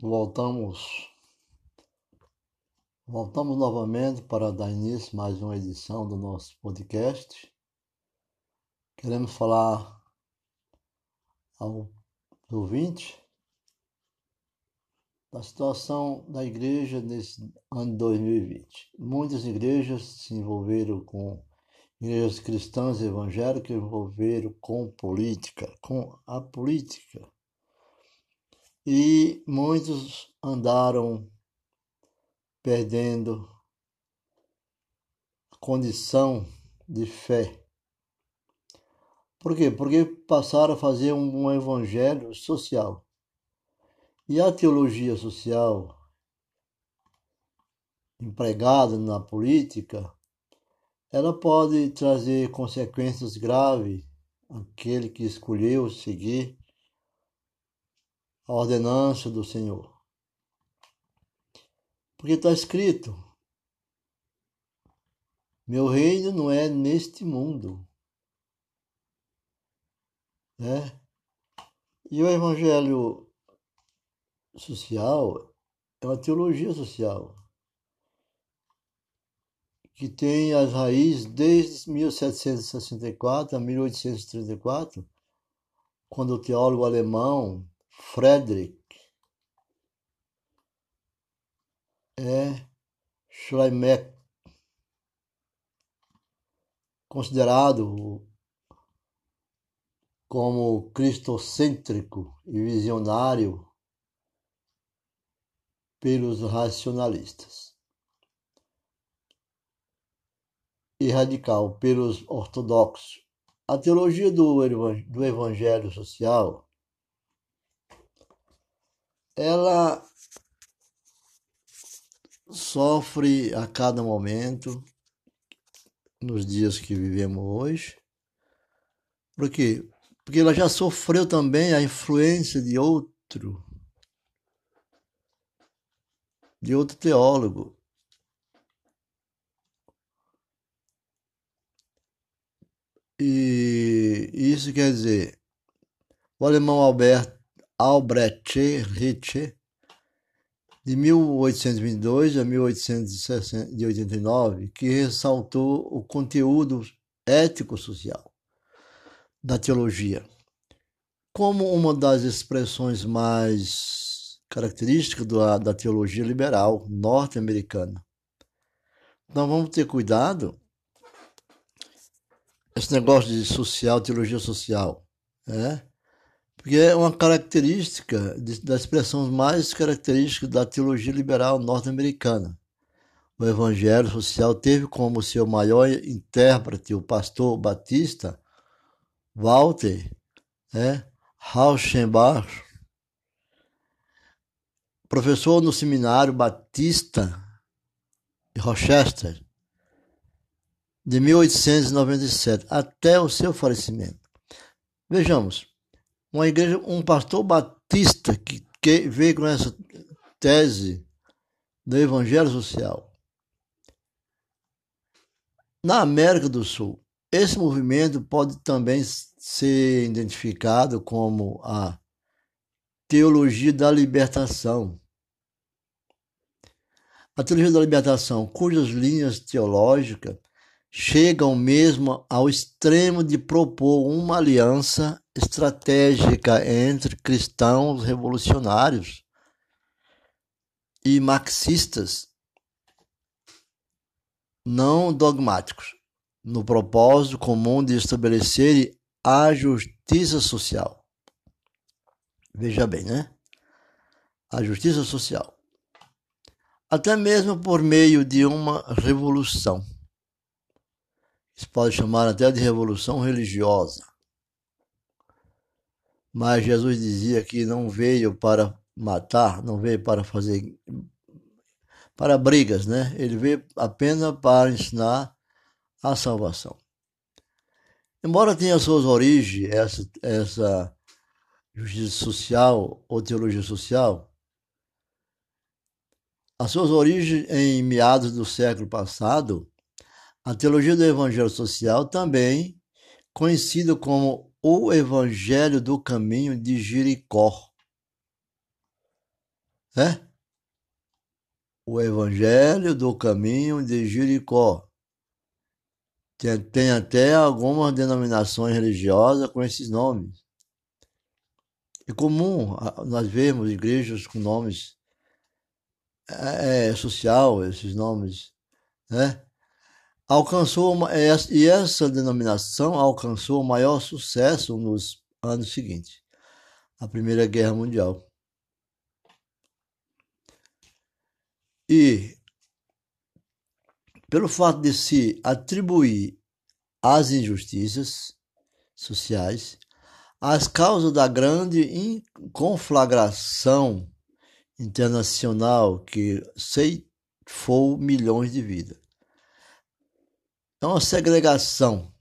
voltamos voltamos novamente para dar início a mais uma edição do nosso podcast. Queremos falar ao ouvinte da situação da igreja nesse ano 2020. Muitas igrejas se envolveram com igrejas cristãs evangélicas envolveram com política, com a política e muitos andaram perdendo condição de fé. Por quê? Porque passaram a fazer um, evangelho social. E a teologia social empregada na política, ela pode trazer consequências graves àquele que escolheu seguir a ordenança do Senhor. Porque está escrito: Meu reino não é neste mundo. Né? E o evangelho social é uma teologia social que tem as raízes desde 1764 a 1834, quando o teólogo alemão Friedrich é Schleimeck, considerado como cristocêntrico e visionário pelos racionalistas e radical pelos ortodoxos. A teologia do evangelho social ela sofre a cada momento nos dias que vivemos hoje. Por quê? Porque ela já sofreu também a influência de outro, de outro teólogo. E isso quer dizer, o alemão Albert Albrecht Ritchie, de 1822 a 1889, que ressaltou o conteúdo ético-social da teologia como uma das expressões mais características da, da teologia liberal norte-americana. Então vamos ter cuidado esse negócio de social, teologia social, né? Porque é uma característica das expressões mais características da teologia liberal norte-americana. O evangelho social teve como seu maior intérprete o pastor batista Walter é, Rauschenbach, professor no seminário batista de Rochester, de 1897 até o seu falecimento. Vejamos, uma igreja, um pastor batista que, que veio com essa tese do evangelho social. Na América do Sul, esse movimento pode também ser identificado como a teologia da libertação. A teologia da libertação, cujas linhas teológicas chegam mesmo ao extremo de propor uma aliança estratégica entre cristãos revolucionários e marxistas não dogmáticos, no propósito comum de estabelecer a justiça social. Veja bem, né? A justiça social. Até mesmo por meio de uma revolução. Se pode chamar até de revolução religiosa. Mas Jesus dizia que não veio para matar, não veio para fazer para brigas, né? Ele veio apenas para ensinar a salvação. Embora tenha suas origens essa essa justiça social ou teologia social, as suas origens em meados do século passado, a teologia do evangelho social também conhecida como o Evangelho do Caminho de Jericó. é? O Evangelho do Caminho de Jericó. Tem, tem até algumas denominações religiosas com esses nomes. É comum nós vermos igrejas com nomes é, é, social, esses nomes, né? Alcançou uma, e essa denominação alcançou o maior sucesso nos anos seguintes, a Primeira Guerra Mundial. E pelo fato de se atribuir às injustiças sociais, as causas da grande conflagração internacional que ceifou milhões de vidas. É uma segregação.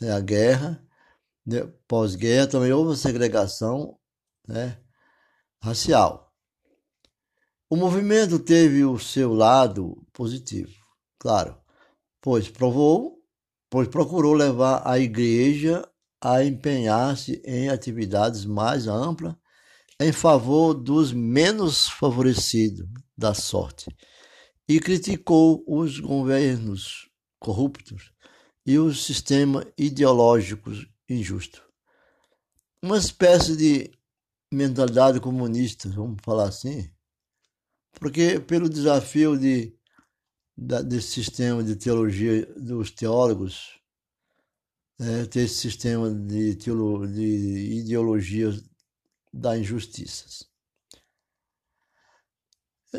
Né? A guerra, né? pós-guerra, também houve segregação né? racial. O movimento teve o seu lado positivo, claro, pois provou, pois procurou levar a igreja a empenhar-se em atividades mais amplas em favor dos menos favorecidos da sorte e criticou os governos corruptos e o sistema ideológico injusto. Uma espécie de mentalidade comunista, vamos falar assim, porque pelo desafio de, desse sistema de teologia dos teólogos, é, ter esse sistema de, teolo, de ideologia da injustiça.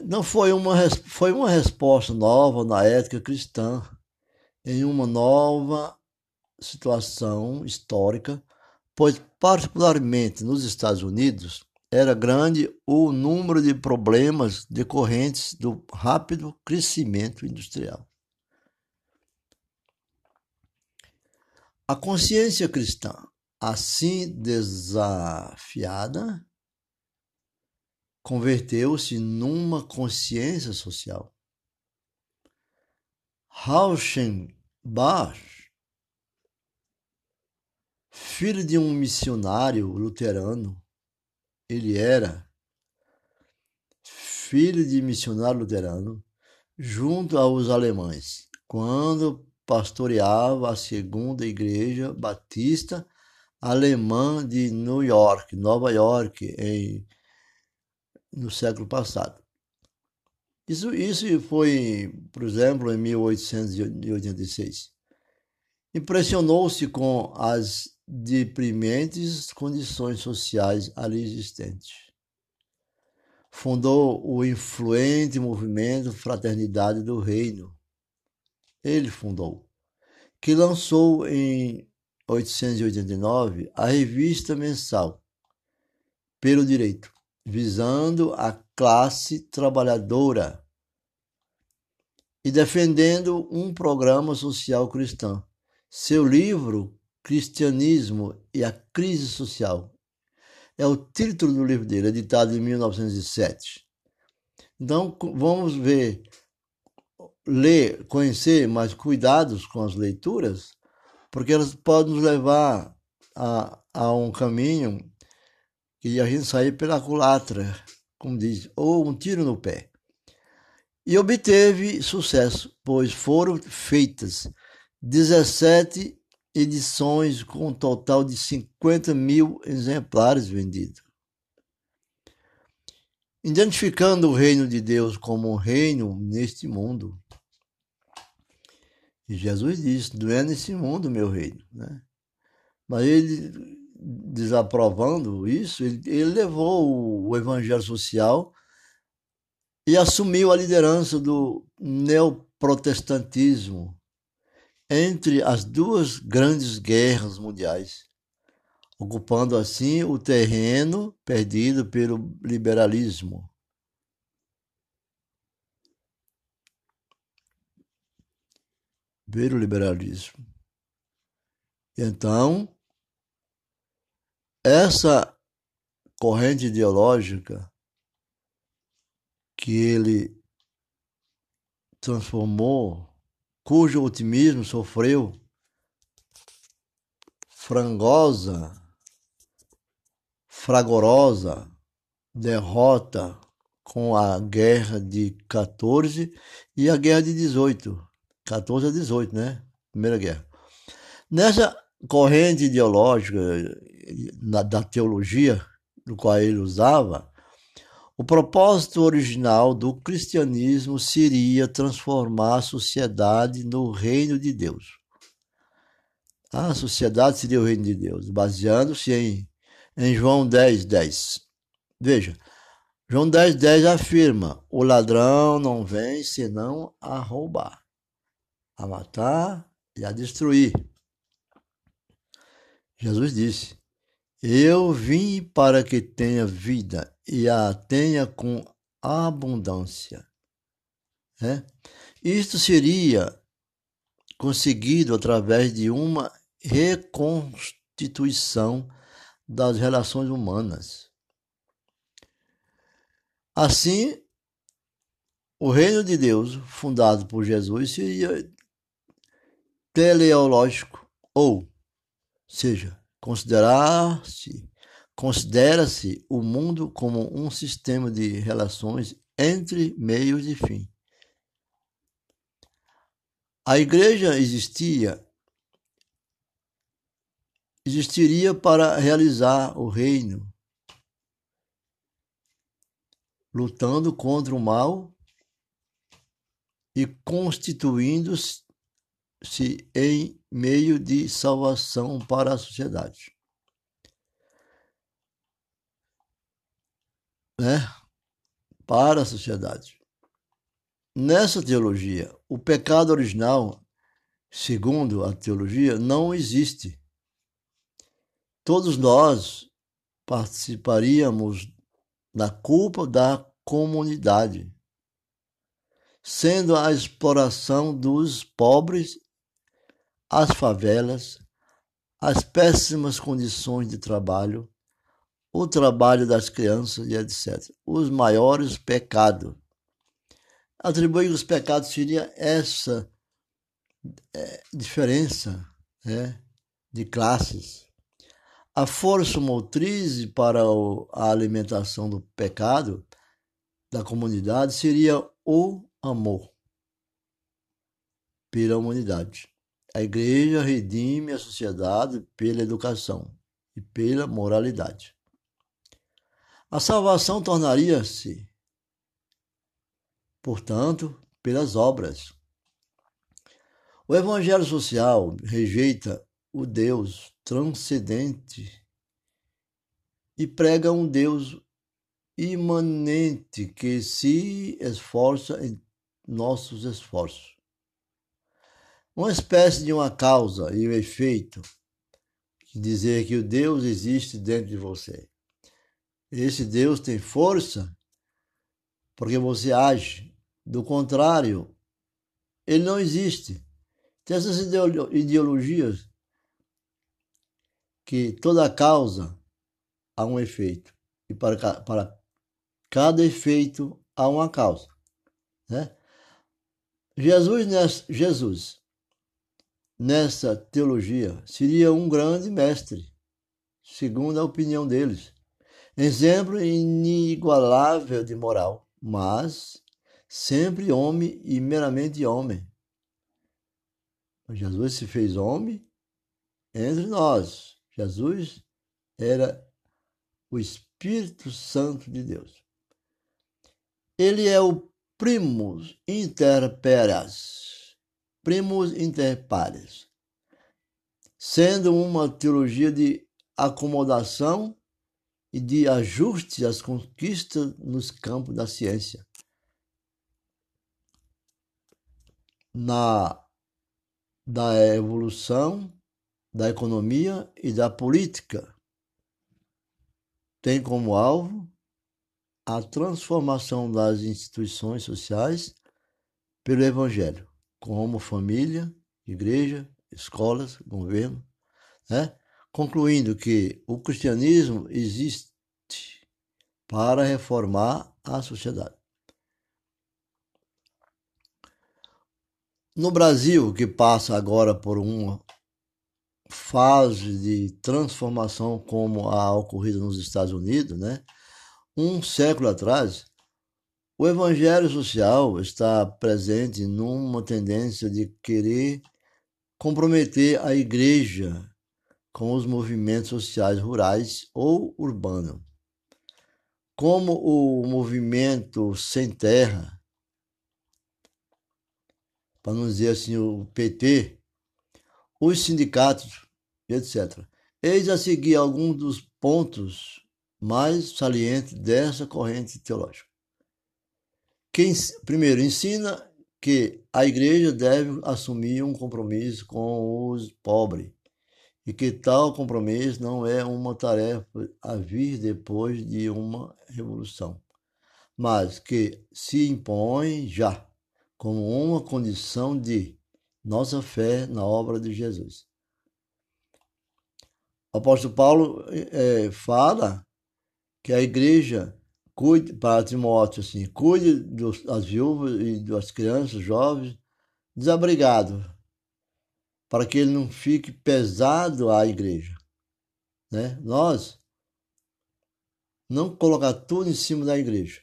Não foi uma, foi uma resposta nova na ética cristã em uma nova situação histórica, pois, particularmente nos Estados Unidos, era grande o número de problemas decorrentes do rápido crescimento industrial. A consciência cristã, assim desafiada, converteu-se numa consciência social. Rauschenbach, filho de um missionário luterano, ele era filho de missionário luterano junto aos alemães, quando pastoreava a segunda igreja batista alemã de New York, Nova York, em, no século passado. Isso, isso foi, por exemplo, em 1886. Impressionou-se com as deprimentes condições sociais ali existentes. Fundou o influente movimento Fraternidade do Reino. Ele fundou, que lançou em 889 a revista mensal Pelo Direito, visando a classe trabalhadora e defendendo um programa social cristão. Seu livro Cristianismo e a Crise Social. É o título do livro dele, editado em 1907. Então, vamos ver, ler, conhecer, mas cuidados com as leituras, porque elas podem nos levar a, a um caminho que a gente sair pela culatra, como diz, ou um tiro no pé. E obteve sucesso, pois foram feitas 17 edições com um total de 50 mil exemplares vendidos. Identificando o reino de Deus como um reino neste mundo. E Jesus disse: Não é nesse mundo meu reino. Né? Mas ele, desaprovando isso, ele, ele levou o, o evangelho social e assumiu a liderança do neoprotestantismo entre as duas grandes guerras mundiais, ocupando assim o terreno perdido pelo liberalismo. Pelo liberalismo. Então, essa corrente ideológica que ele transformou cujo otimismo sofreu frangosa, fragorosa derrota com a guerra de 14 e a guerra de 18. 14 a 18, né? Primeira guerra. Nessa corrente ideológica da teologia, do qual ele usava, o propósito original do cristianismo seria transformar a sociedade no reino de Deus. A sociedade seria o reino de Deus, baseando-se em, em João 10, 10. Veja, João 10, 10 afirma: o ladrão não vem senão a roubar, a matar e a destruir. Jesus disse: Eu vim para que tenha vida e a tenha com abundância. É? Isto seria conseguido através de uma reconstituição das relações humanas. Assim, o reino de Deus, fundado por Jesus, seria teleológico, ou seja, considerar-se considera-se o mundo como um sistema de relações entre meios e fim. A igreja existia existiria para realizar o reino, lutando contra o mal e constituindo-se em meio de salvação para a sociedade. Né? Para a sociedade. Nessa teologia, o pecado original, segundo a teologia, não existe. Todos nós participaríamos da culpa da comunidade, sendo a exploração dos pobres as favelas, as péssimas condições de trabalho, o trabalho das crianças e etc. Os maiores pecados. Atribuir os pecados seria essa é, diferença é, de classes. A força motriz para a alimentação do pecado da comunidade seria o amor pela humanidade. A igreja redime a sociedade pela educação e pela moralidade. A salvação tornaria-se, portanto, pelas obras. O evangelho social rejeita o Deus transcendente e prega um Deus imanente que se esforça em nossos esforços uma espécie de uma causa e um efeito, dizer que o Deus existe dentro de você. Esse Deus tem força porque você age. Do contrário, ele não existe. Tem essas ideologias que toda causa há um efeito e para, para cada efeito há uma causa. Né? Jesus, Jesus nessa teologia seria um grande mestre, segundo a opinião deles. Exemplo inigualável de moral, mas sempre homem e meramente homem. Jesus se fez homem entre nós. Jesus era o Espírito Santo de Deus. Ele é o primus inter pares primus inter pares, sendo uma teologia de acomodação e de ajuste às conquistas nos campos da ciência. Na da evolução da economia e da política. Tem como alvo a transformação das instituições sociais pelo Evangelho como família, igreja, escolas, governo, né? concluindo que o cristianismo existe para reformar a sociedade. No Brasil, que passa agora por uma fase de transformação como a ocorrida nos Estados Unidos, né? Um século atrás, O evangelho social está presente numa tendência de querer comprometer a igreja com os movimentos sociais rurais ou urbanos. Como o movimento sem terra, para não dizer assim o PT, os sindicatos, etc. Eis a seguir alguns dos pontos mais salientes dessa corrente teológica. Primeiro, ensina que a igreja deve assumir um compromisso com os pobres e que tal compromisso não é uma tarefa a vir depois de uma revolução, mas que se impõe já como uma condição de nossa fé na obra de Jesus. O apóstolo Paulo é, fala que a igreja cuide para Timóteo assim, cuide dos, das viúvas e das crianças, jovens, desabrigados, para que ele não fique pesado à igreja. Né? Nós não colocar tudo em cima da igreja.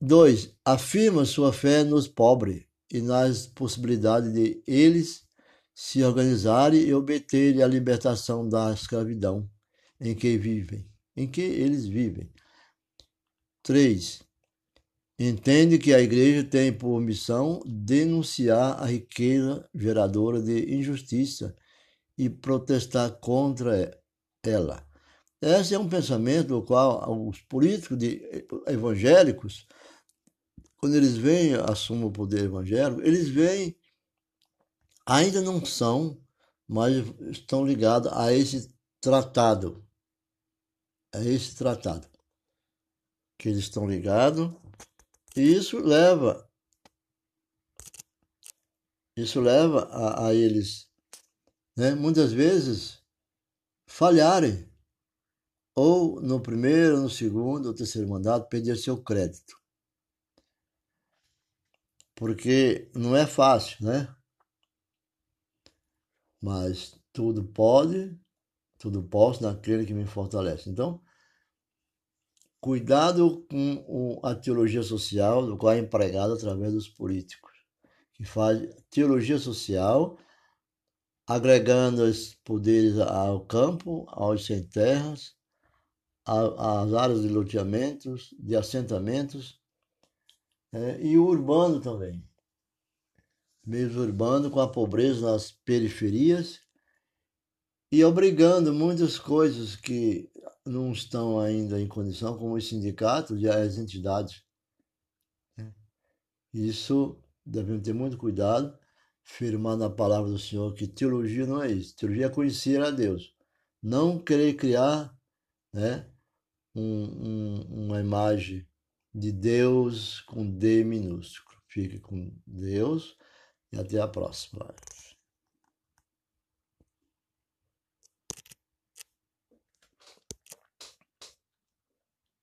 Dois, afirma sua fé nos pobres e nas possibilidades de eles se organizarem e obterem a libertação da escravidão em que vivem, em que eles vivem. 3. Entende que a igreja tem por missão denunciar a riqueza geradora de injustiça e protestar contra ela. Esse é um pensamento do qual os políticos de, evangélicos, quando eles vêm, assumem o poder evangélico, eles vêm, ainda não são, mas estão ligados a esse tratado, a esse tratado, que eles estão ligados e isso leva, isso leva a, a eles, né, muitas vezes, falharem, ou no primeiro, no segundo, ou terceiro mandato, perder seu crédito. Porque não é fácil, né? Mas tudo pode, tudo posso naquele que me fortalece. Então, Cuidado com a teologia social, do qual é empregada através dos políticos, que faz teologia social, agregando os poderes ao campo, aos sem terras, às áreas de loteamentos, de assentamentos, é, e o urbano também. Mesmo urbano, com a pobreza nas periferias e obrigando muitas coisas que não estão ainda em condição, como os sindicatos e as entidades. Né? Isso devemos ter muito cuidado, firmar na palavra do Senhor que teologia não é isso. Teologia é conhecer a Deus, não querer criar né, um, um, uma imagem de Deus com D minúsculo. Fique com Deus e até a próxima.